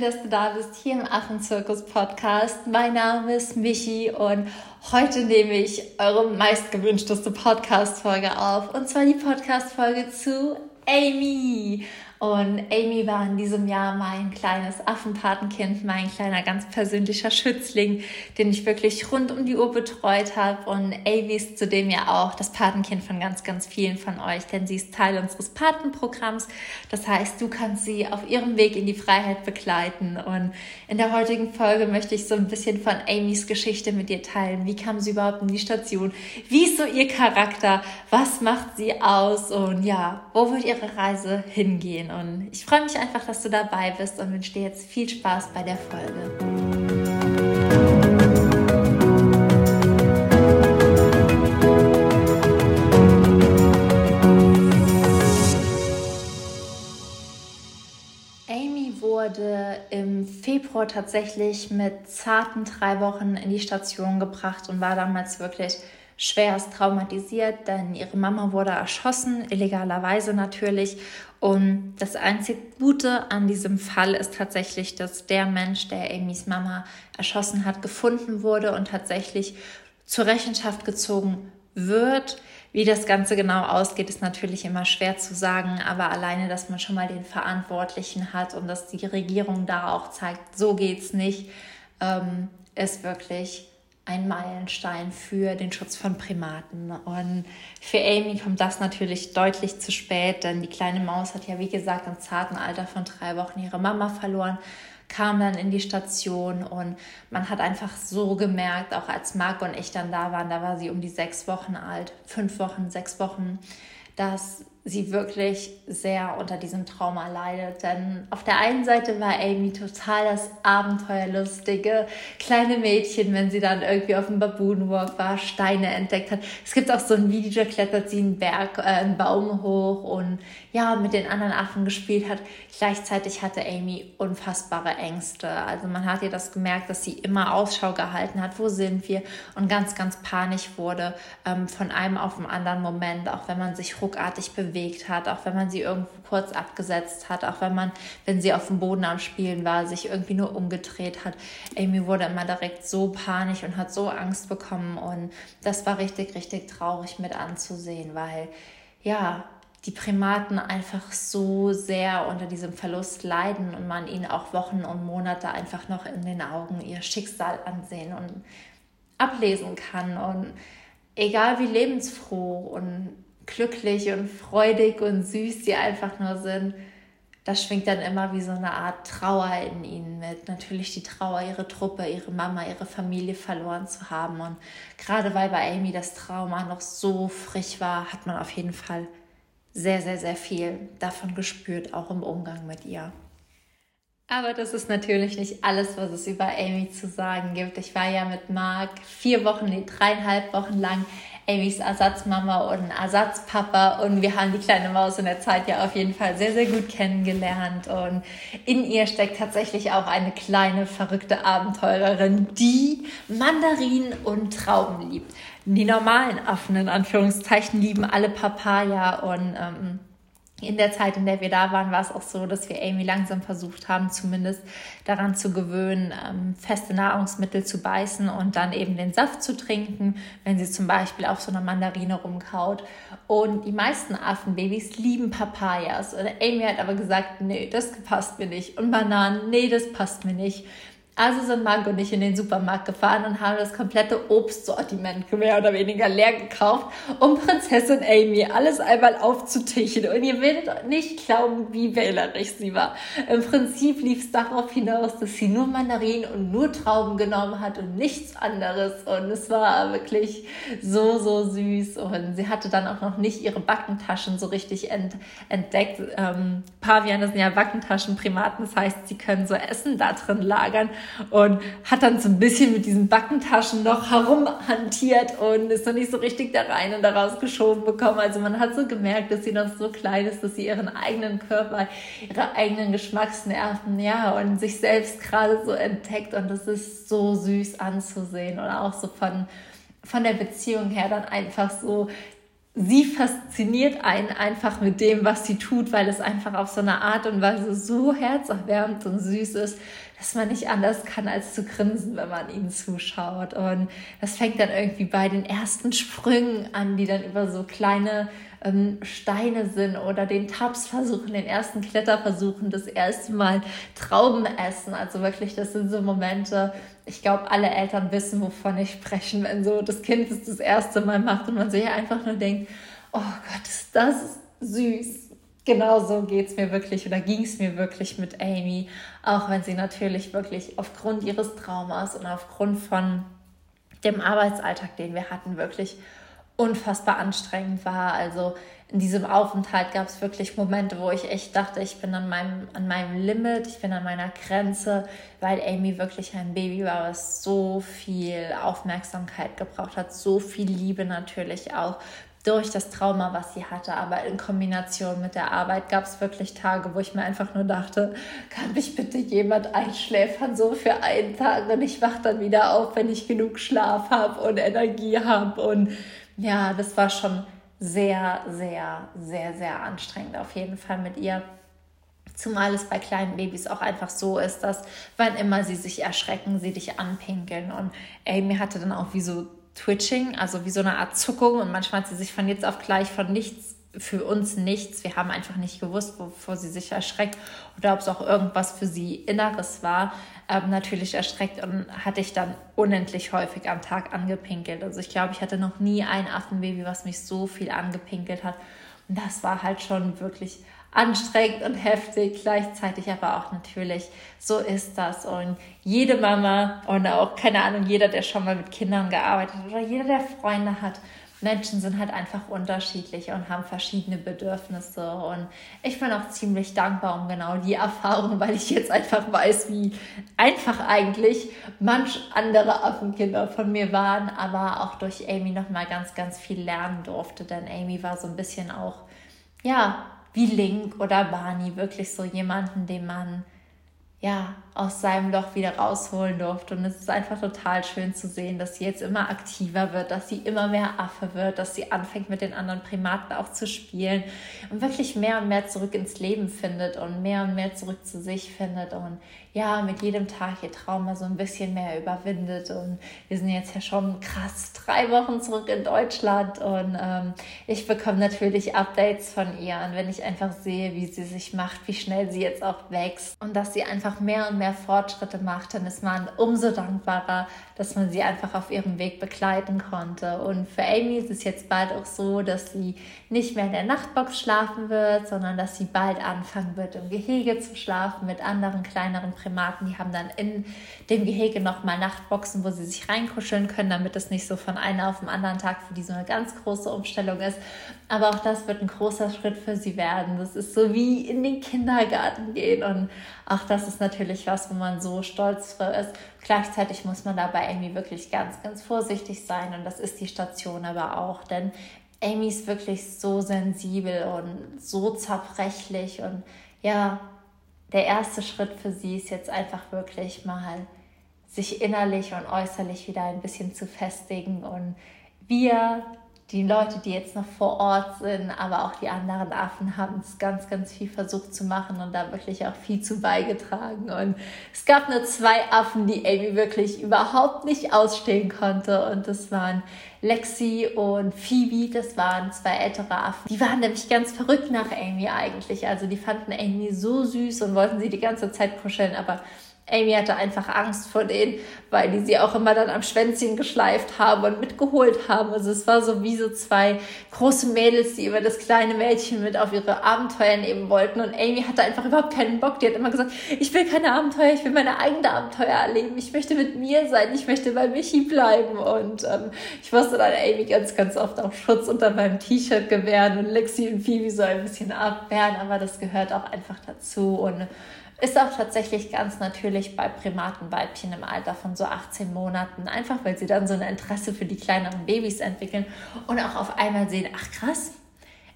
schön, dass du da bist hier im Affenzirkus Podcast. Mein Name ist Michi und heute nehme ich eure meistgewünschteste Podcast-Folge auf und zwar die Podcast-Folge zu Amy. Und Amy war in diesem Jahr mein kleines Affenpatenkind, mein kleiner ganz persönlicher Schützling, den ich wirklich rund um die Uhr betreut habe. Und Amy ist zudem ja auch das Patenkind von ganz, ganz vielen von euch, denn sie ist Teil unseres Patenprogramms. Das heißt, du kannst sie auf ihrem Weg in die Freiheit begleiten. Und in der heutigen Folge möchte ich so ein bisschen von Amys Geschichte mit dir teilen. Wie kam sie überhaupt in die Station? Wie ist so ihr Charakter? Was macht sie aus? Und ja, wo wird ihre Reise hingehen? Und ich freue mich einfach, dass du dabei bist und wünsche dir jetzt viel Spaß bei der Folge. Amy wurde im Februar tatsächlich mit zarten drei Wochen in die Station gebracht und war damals wirklich schwerst traumatisiert, denn ihre Mama wurde erschossen, illegalerweise natürlich. Und das einzige Gute an diesem Fall ist tatsächlich, dass der Mensch, der Amys Mama erschossen hat, gefunden wurde und tatsächlich zur Rechenschaft gezogen wird. Wie das Ganze genau ausgeht, ist natürlich immer schwer zu sagen, aber alleine, dass man schon mal den Verantwortlichen hat und dass die Regierung da auch zeigt, so geht's nicht, ähm, ist wirklich ein Meilenstein für den Schutz von Primaten. Und für Amy kommt das natürlich deutlich zu spät, denn die kleine Maus hat ja, wie gesagt, im zarten Alter von drei Wochen ihre Mama verloren, kam dann in die Station und man hat einfach so gemerkt, auch als Marc und ich dann da waren, da war sie um die sechs Wochen alt, fünf Wochen, sechs Wochen, dass sie wirklich sehr unter diesem Trauma leidet. Denn auf der einen Seite war Amy total das abenteuerlustige kleine Mädchen, wenn sie dann irgendwie auf dem Baboonwalk war, Steine entdeckt hat. Es gibt auch so ein Video, da klettert sie einen Berg, äh, einen Baum hoch und ja, mit den anderen Affen gespielt hat. Gleichzeitig hatte Amy unfassbare Ängste. Also man hat ihr das gemerkt, dass sie immer Ausschau gehalten hat, wo sind wir und ganz, ganz panisch wurde ähm, von einem auf den anderen Moment, auch wenn man sich ruckartig bewegt bewegt hat, auch wenn man sie irgendwo kurz abgesetzt hat, auch wenn man, wenn sie auf dem Boden am Spielen war, sich irgendwie nur umgedreht hat. Amy wurde immer direkt so panisch und hat so Angst bekommen und das war richtig, richtig traurig mit anzusehen, weil ja, die Primaten einfach so sehr unter diesem Verlust leiden und man ihnen auch Wochen und Monate einfach noch in den Augen ihr Schicksal ansehen und ablesen kann. Und egal wie lebensfroh und glücklich und freudig und süß sie einfach nur sind, das schwingt dann immer wie so eine Art Trauer in ihnen mit. Natürlich die Trauer, ihre Truppe, ihre Mama, ihre Familie verloren zu haben. Und gerade weil bei Amy das Trauma noch so frisch war, hat man auf jeden Fall sehr, sehr, sehr viel davon gespürt, auch im Umgang mit ihr. Aber das ist natürlich nicht alles, was es über Amy zu sagen gibt. Ich war ja mit Marc vier Wochen, nee, dreieinhalb Wochen lang Amy's Ersatzmama und Ersatzpapa und wir haben die kleine Maus in der Zeit ja auf jeden Fall sehr, sehr gut kennengelernt und in ihr steckt tatsächlich auch eine kleine verrückte Abenteurerin, die Mandarinen und Trauben liebt. Die normalen Affen in Anführungszeichen lieben alle Papaya und ähm, in der Zeit, in der wir da waren, war es auch so, dass wir Amy langsam versucht haben, zumindest daran zu gewöhnen, ähm, feste Nahrungsmittel zu beißen und dann eben den Saft zu trinken, wenn sie zum Beispiel auf so einer Mandarine rumkaut. Und die meisten Affenbabys lieben Papayas. Und Amy hat aber gesagt, nee, das passt mir nicht. Und Bananen, nee, das passt mir nicht. Also sind Marc und ich in den Supermarkt gefahren und haben das komplette Obstsortiment mehr oder weniger leer gekauft, um Prinzessin Amy alles einmal aufzutischen. Und ihr werdet nicht glauben, wie wählerisch sie war. Im Prinzip lief es darauf hinaus, dass sie nur Mandarinen und nur Trauben genommen hat und nichts anderes. Und es war wirklich so, so süß. Und sie hatte dann auch noch nicht ihre Backentaschen so richtig ent entdeckt. Ähm, Paviane sind ja Backentaschen, Primaten. Das heißt, sie können so Essen da drin lagern und hat dann so ein bisschen mit diesen Backentaschen noch herumhantiert und ist noch nicht so richtig da rein und da rausgeschoben bekommen. Also man hat so gemerkt, dass sie noch so klein ist, dass sie ihren eigenen Körper, ihre eigenen Geschmacksnerven, ja, und sich selbst gerade so entdeckt und das ist so süß anzusehen und auch so von, von der Beziehung her dann einfach so sie fasziniert einen einfach mit dem, was sie tut, weil es einfach auf so eine Art und Weise so herzerwärmend und süß ist, dass man nicht anders kann, als zu grinsen, wenn man ihnen zuschaut. Und das fängt dann irgendwie bei den ersten Sprüngen an, die dann über so kleine ähm, Steine sind oder den Tabs versuchen, den ersten Kletterversuchen, das erste Mal Trauben essen. Also wirklich, das sind so Momente, ich glaube, alle Eltern wissen, wovon ich spreche, wenn so das Kind es das erste Mal macht und man sich einfach nur denkt, oh Gott, ist das süß. Genau so geht es mir wirklich oder ging es mir wirklich mit Amy, auch wenn sie natürlich wirklich aufgrund ihres Traumas und aufgrund von dem Arbeitsalltag, den wir hatten, wirklich unfassbar anstrengend war. Also in diesem Aufenthalt gab es wirklich Momente, wo ich echt dachte, ich bin an meinem, an meinem Limit, ich bin an meiner Grenze, weil Amy wirklich ein Baby war, was so viel Aufmerksamkeit gebraucht hat, so viel Liebe natürlich auch durch das Trauma, was sie hatte. Aber in Kombination mit der Arbeit gab es wirklich Tage, wo ich mir einfach nur dachte, kann mich bitte jemand einschläfern, so für einen Tag und ich wach dann wieder auf, wenn ich genug Schlaf habe und Energie habe. Und ja, das war schon sehr, sehr, sehr, sehr anstrengend auf jeden Fall mit ihr. Zumal es bei kleinen Babys auch einfach so ist, dass wann immer sie sich erschrecken, sie dich anpinkeln. Und Amy hatte dann auch wie so Twitching, also wie so eine Art Zuckung. Und manchmal hat sie sich von jetzt auf gleich von nichts, für uns nichts. Wir haben einfach nicht gewusst, wovor sie sich erschreckt oder ob es auch irgendwas für sie Inneres war. Ähm, natürlich erschreckt und hatte ich dann unendlich häufig am Tag angepinkelt. Also ich glaube, ich hatte noch nie ein Affenbaby, was mich so viel angepinkelt hat. Und das war halt schon wirklich anstrengend und heftig, gleichzeitig aber auch natürlich, so ist das. Und jede Mama und auch, keine Ahnung, jeder, der schon mal mit Kindern gearbeitet hat oder jeder, der Freunde hat, Menschen sind halt einfach unterschiedlich und haben verschiedene Bedürfnisse. Und ich bin auch ziemlich dankbar um genau die Erfahrung, weil ich jetzt einfach weiß, wie einfach eigentlich manch andere Affenkinder von mir waren, aber auch durch Amy nochmal ganz, ganz viel lernen durfte. Denn Amy war so ein bisschen auch, ja, wie Link oder Barney, wirklich so jemanden, den man ja, aus seinem Loch wieder rausholen durfte. Und es ist einfach total schön zu sehen, dass sie jetzt immer aktiver wird, dass sie immer mehr Affe wird, dass sie anfängt mit den anderen Primaten auch zu spielen und wirklich mehr und mehr zurück ins Leben findet und mehr und mehr zurück zu sich findet und ja, mit jedem Tag ihr Trauma so ein bisschen mehr überwindet. Und wir sind jetzt ja schon krass drei Wochen zurück in Deutschland und ähm, ich bekomme natürlich Updates von ihr. Und wenn ich einfach sehe, wie sie sich macht, wie schnell sie jetzt auch wächst und dass sie einfach mehr und mehr Fortschritte macht, dann ist man umso dankbarer, dass man sie einfach auf ihrem Weg begleiten konnte. Und für Amy ist es jetzt bald auch so, dass sie nicht mehr in der Nachtbox schlafen wird, sondern dass sie bald anfangen wird, im Gehege zu schlafen mit anderen kleineren Primaten, die haben dann in dem Gehege nochmal Nachtboxen, wo sie sich reinkuscheln können, damit es nicht so von einem auf den anderen Tag für die so eine ganz große Umstellung ist. Aber auch das wird ein großer Schritt für sie werden. Das ist so wie in den Kindergarten gehen. Und auch das ist natürlich was, wo man so stolz für ist. Gleichzeitig muss man dabei Amy wirklich ganz, ganz vorsichtig sein. Und das ist die Station aber auch. Denn Amy ist wirklich so sensibel und so zerbrechlich und ja, der erste Schritt für sie ist jetzt einfach wirklich mal sich innerlich und äußerlich wieder ein bisschen zu festigen und wir die Leute, die jetzt noch vor Ort sind, aber auch die anderen Affen haben es ganz, ganz viel versucht zu machen und da wirklich auch viel zu beigetragen. Und es gab nur zwei Affen, die Amy wirklich überhaupt nicht ausstehen konnte. Und das waren Lexi und Phoebe. Das waren zwei ältere Affen. Die waren nämlich ganz verrückt nach Amy eigentlich. Also die fanden Amy so süß und wollten sie die ganze Zeit kuscheln, aber Amy hatte einfach Angst vor denen, weil die sie auch immer dann am Schwänzchen geschleift haben und mitgeholt haben. Also es war so wie so zwei große Mädels, die immer das kleine Mädchen mit auf ihre Abenteuer nehmen wollten. Und Amy hatte einfach überhaupt keinen Bock. Die hat immer gesagt, ich will keine Abenteuer, ich will meine eigenen Abenteuer erleben. Ich möchte mit mir sein, ich möchte bei Michi bleiben. Und ähm, ich musste dann Amy ganz, ganz oft auch Schutz unter meinem T-Shirt gewähren und Lexi und Phoebe so ein bisschen abwehren. Aber das gehört auch einfach dazu. Und ist auch tatsächlich ganz natürlich bei Primatenweibchen im Alter von so 18 Monaten, einfach weil sie dann so ein Interesse für die kleineren Babys entwickeln und auch auf einmal sehen, ach krass,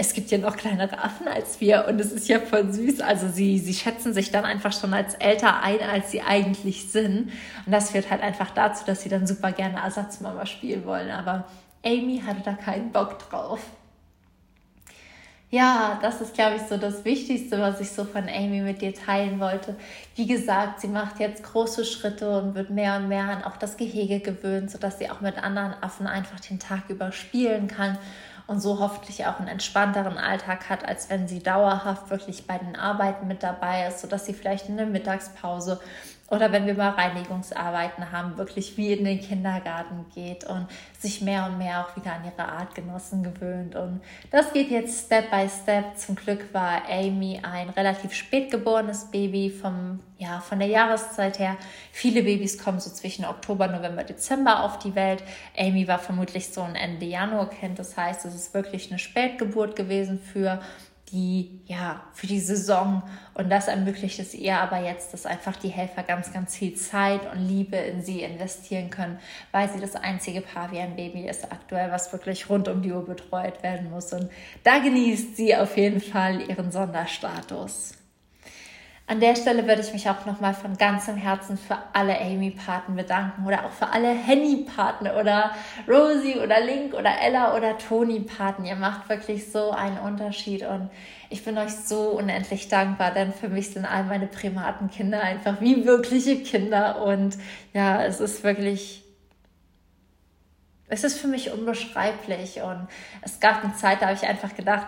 es gibt ja noch kleinere Affen als wir und es ist ja voll süß. Also sie, sie schätzen sich dann einfach schon als älter ein, als sie eigentlich sind. Und das führt halt einfach dazu, dass sie dann super gerne Ersatzmama spielen wollen. Aber Amy hatte da keinen Bock drauf. Ja, das ist, glaube ich, so das Wichtigste, was ich so von Amy mit dir teilen wollte. Wie gesagt, sie macht jetzt große Schritte und wird mehr und mehr an auch das Gehege gewöhnt, sodass sie auch mit anderen Affen einfach den Tag über spielen kann und so hoffentlich auch einen entspannteren Alltag hat, als wenn sie dauerhaft wirklich bei den Arbeiten mit dabei ist, sodass sie vielleicht in der Mittagspause oder wenn wir mal Reinigungsarbeiten haben, wirklich wie in den Kindergarten geht und sich mehr und mehr auch wieder an ihre Artgenossen gewöhnt. Und das geht jetzt Step by Step. Zum Glück war Amy ein relativ spät geborenes Baby vom, ja, von der Jahreszeit her. Viele Babys kommen so zwischen Oktober, November, Dezember auf die Welt. Amy war vermutlich so ein Ende Januar Kind. Das heißt, es ist wirklich eine Spätgeburt gewesen für die, ja, für die Saison. Und das ermöglicht es ihr aber jetzt, dass einfach die Helfer ganz, ganz viel Zeit und Liebe in sie investieren können, weil sie das einzige Paar wie ein Baby ist aktuell, was wirklich rund um die Uhr betreut werden muss. Und da genießt sie auf jeden Fall ihren Sonderstatus. An der Stelle würde ich mich auch nochmal von ganzem Herzen für alle Amy-Paten bedanken oder auch für alle Henny-Paten oder Rosie oder Link oder Ella oder Toni-Paten. Ihr macht wirklich so einen Unterschied und ich bin euch so unendlich dankbar, denn für mich sind all meine Primatenkinder einfach wie wirkliche Kinder und ja, es ist wirklich es ist für mich unbeschreiblich und es gab eine Zeit, da habe ich einfach gedacht,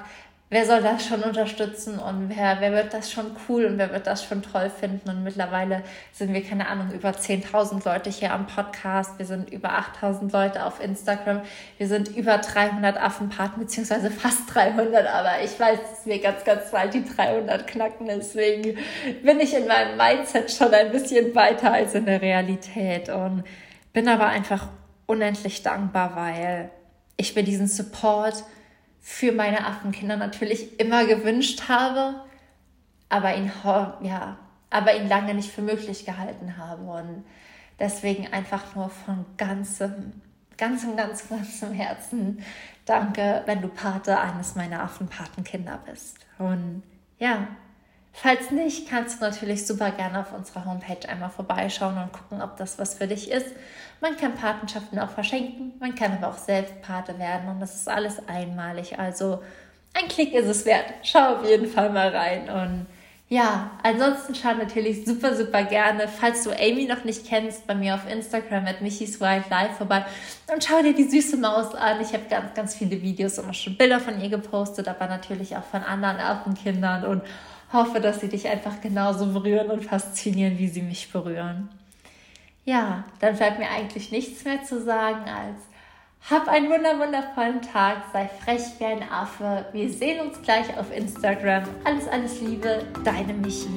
wer soll das schon unterstützen und wer, wer wird das schon cool und wer wird das schon toll finden. Und mittlerweile sind wir, keine Ahnung, über 10.000 Leute hier am Podcast. Wir sind über 8.000 Leute auf Instagram. Wir sind über 300 Affenpaten, beziehungsweise fast 300. Aber ich weiß, dass wir ganz, ganz bald die 300 knacken. Deswegen bin ich in meinem Mindset schon ein bisschen weiter als in der Realität und bin aber einfach unendlich dankbar, weil ich mir diesen Support für meine Affenkinder natürlich immer gewünscht habe, aber ihn, ja, aber ihn lange nicht für möglich gehalten habe. Und deswegen einfach nur von ganzem, ganzem, ganz, ganzem Herzen danke, wenn du Pate eines meiner Affenpatenkinder bist. Und ja, falls nicht, kannst du natürlich super gerne auf unserer Homepage einmal vorbeischauen und gucken, ob das was für dich ist. Man kann Patenschaften auch verschenken, man kann aber auch selbst Pate werden und das ist alles einmalig. Also ein Klick ist es wert. Schau auf jeden Fall mal rein und ja, ansonsten schau natürlich super, super gerne, falls du Amy noch nicht kennst, bei mir auf Instagram at Michis Wildlife vorbei und schau dir die süße Maus an. Ich habe ganz, ganz viele Videos und auch schon Bilder von ihr gepostet, aber natürlich auch von anderen Affenkindern und hoffe, dass sie dich einfach genauso berühren und faszinieren, wie sie mich berühren. Ja, dann bleibt mir eigentlich nichts mehr zu sagen als hab einen wundervollen Tag, sei frech wie ein Affe. Wir sehen uns gleich auf Instagram. Alles, alles Liebe, deine Michi.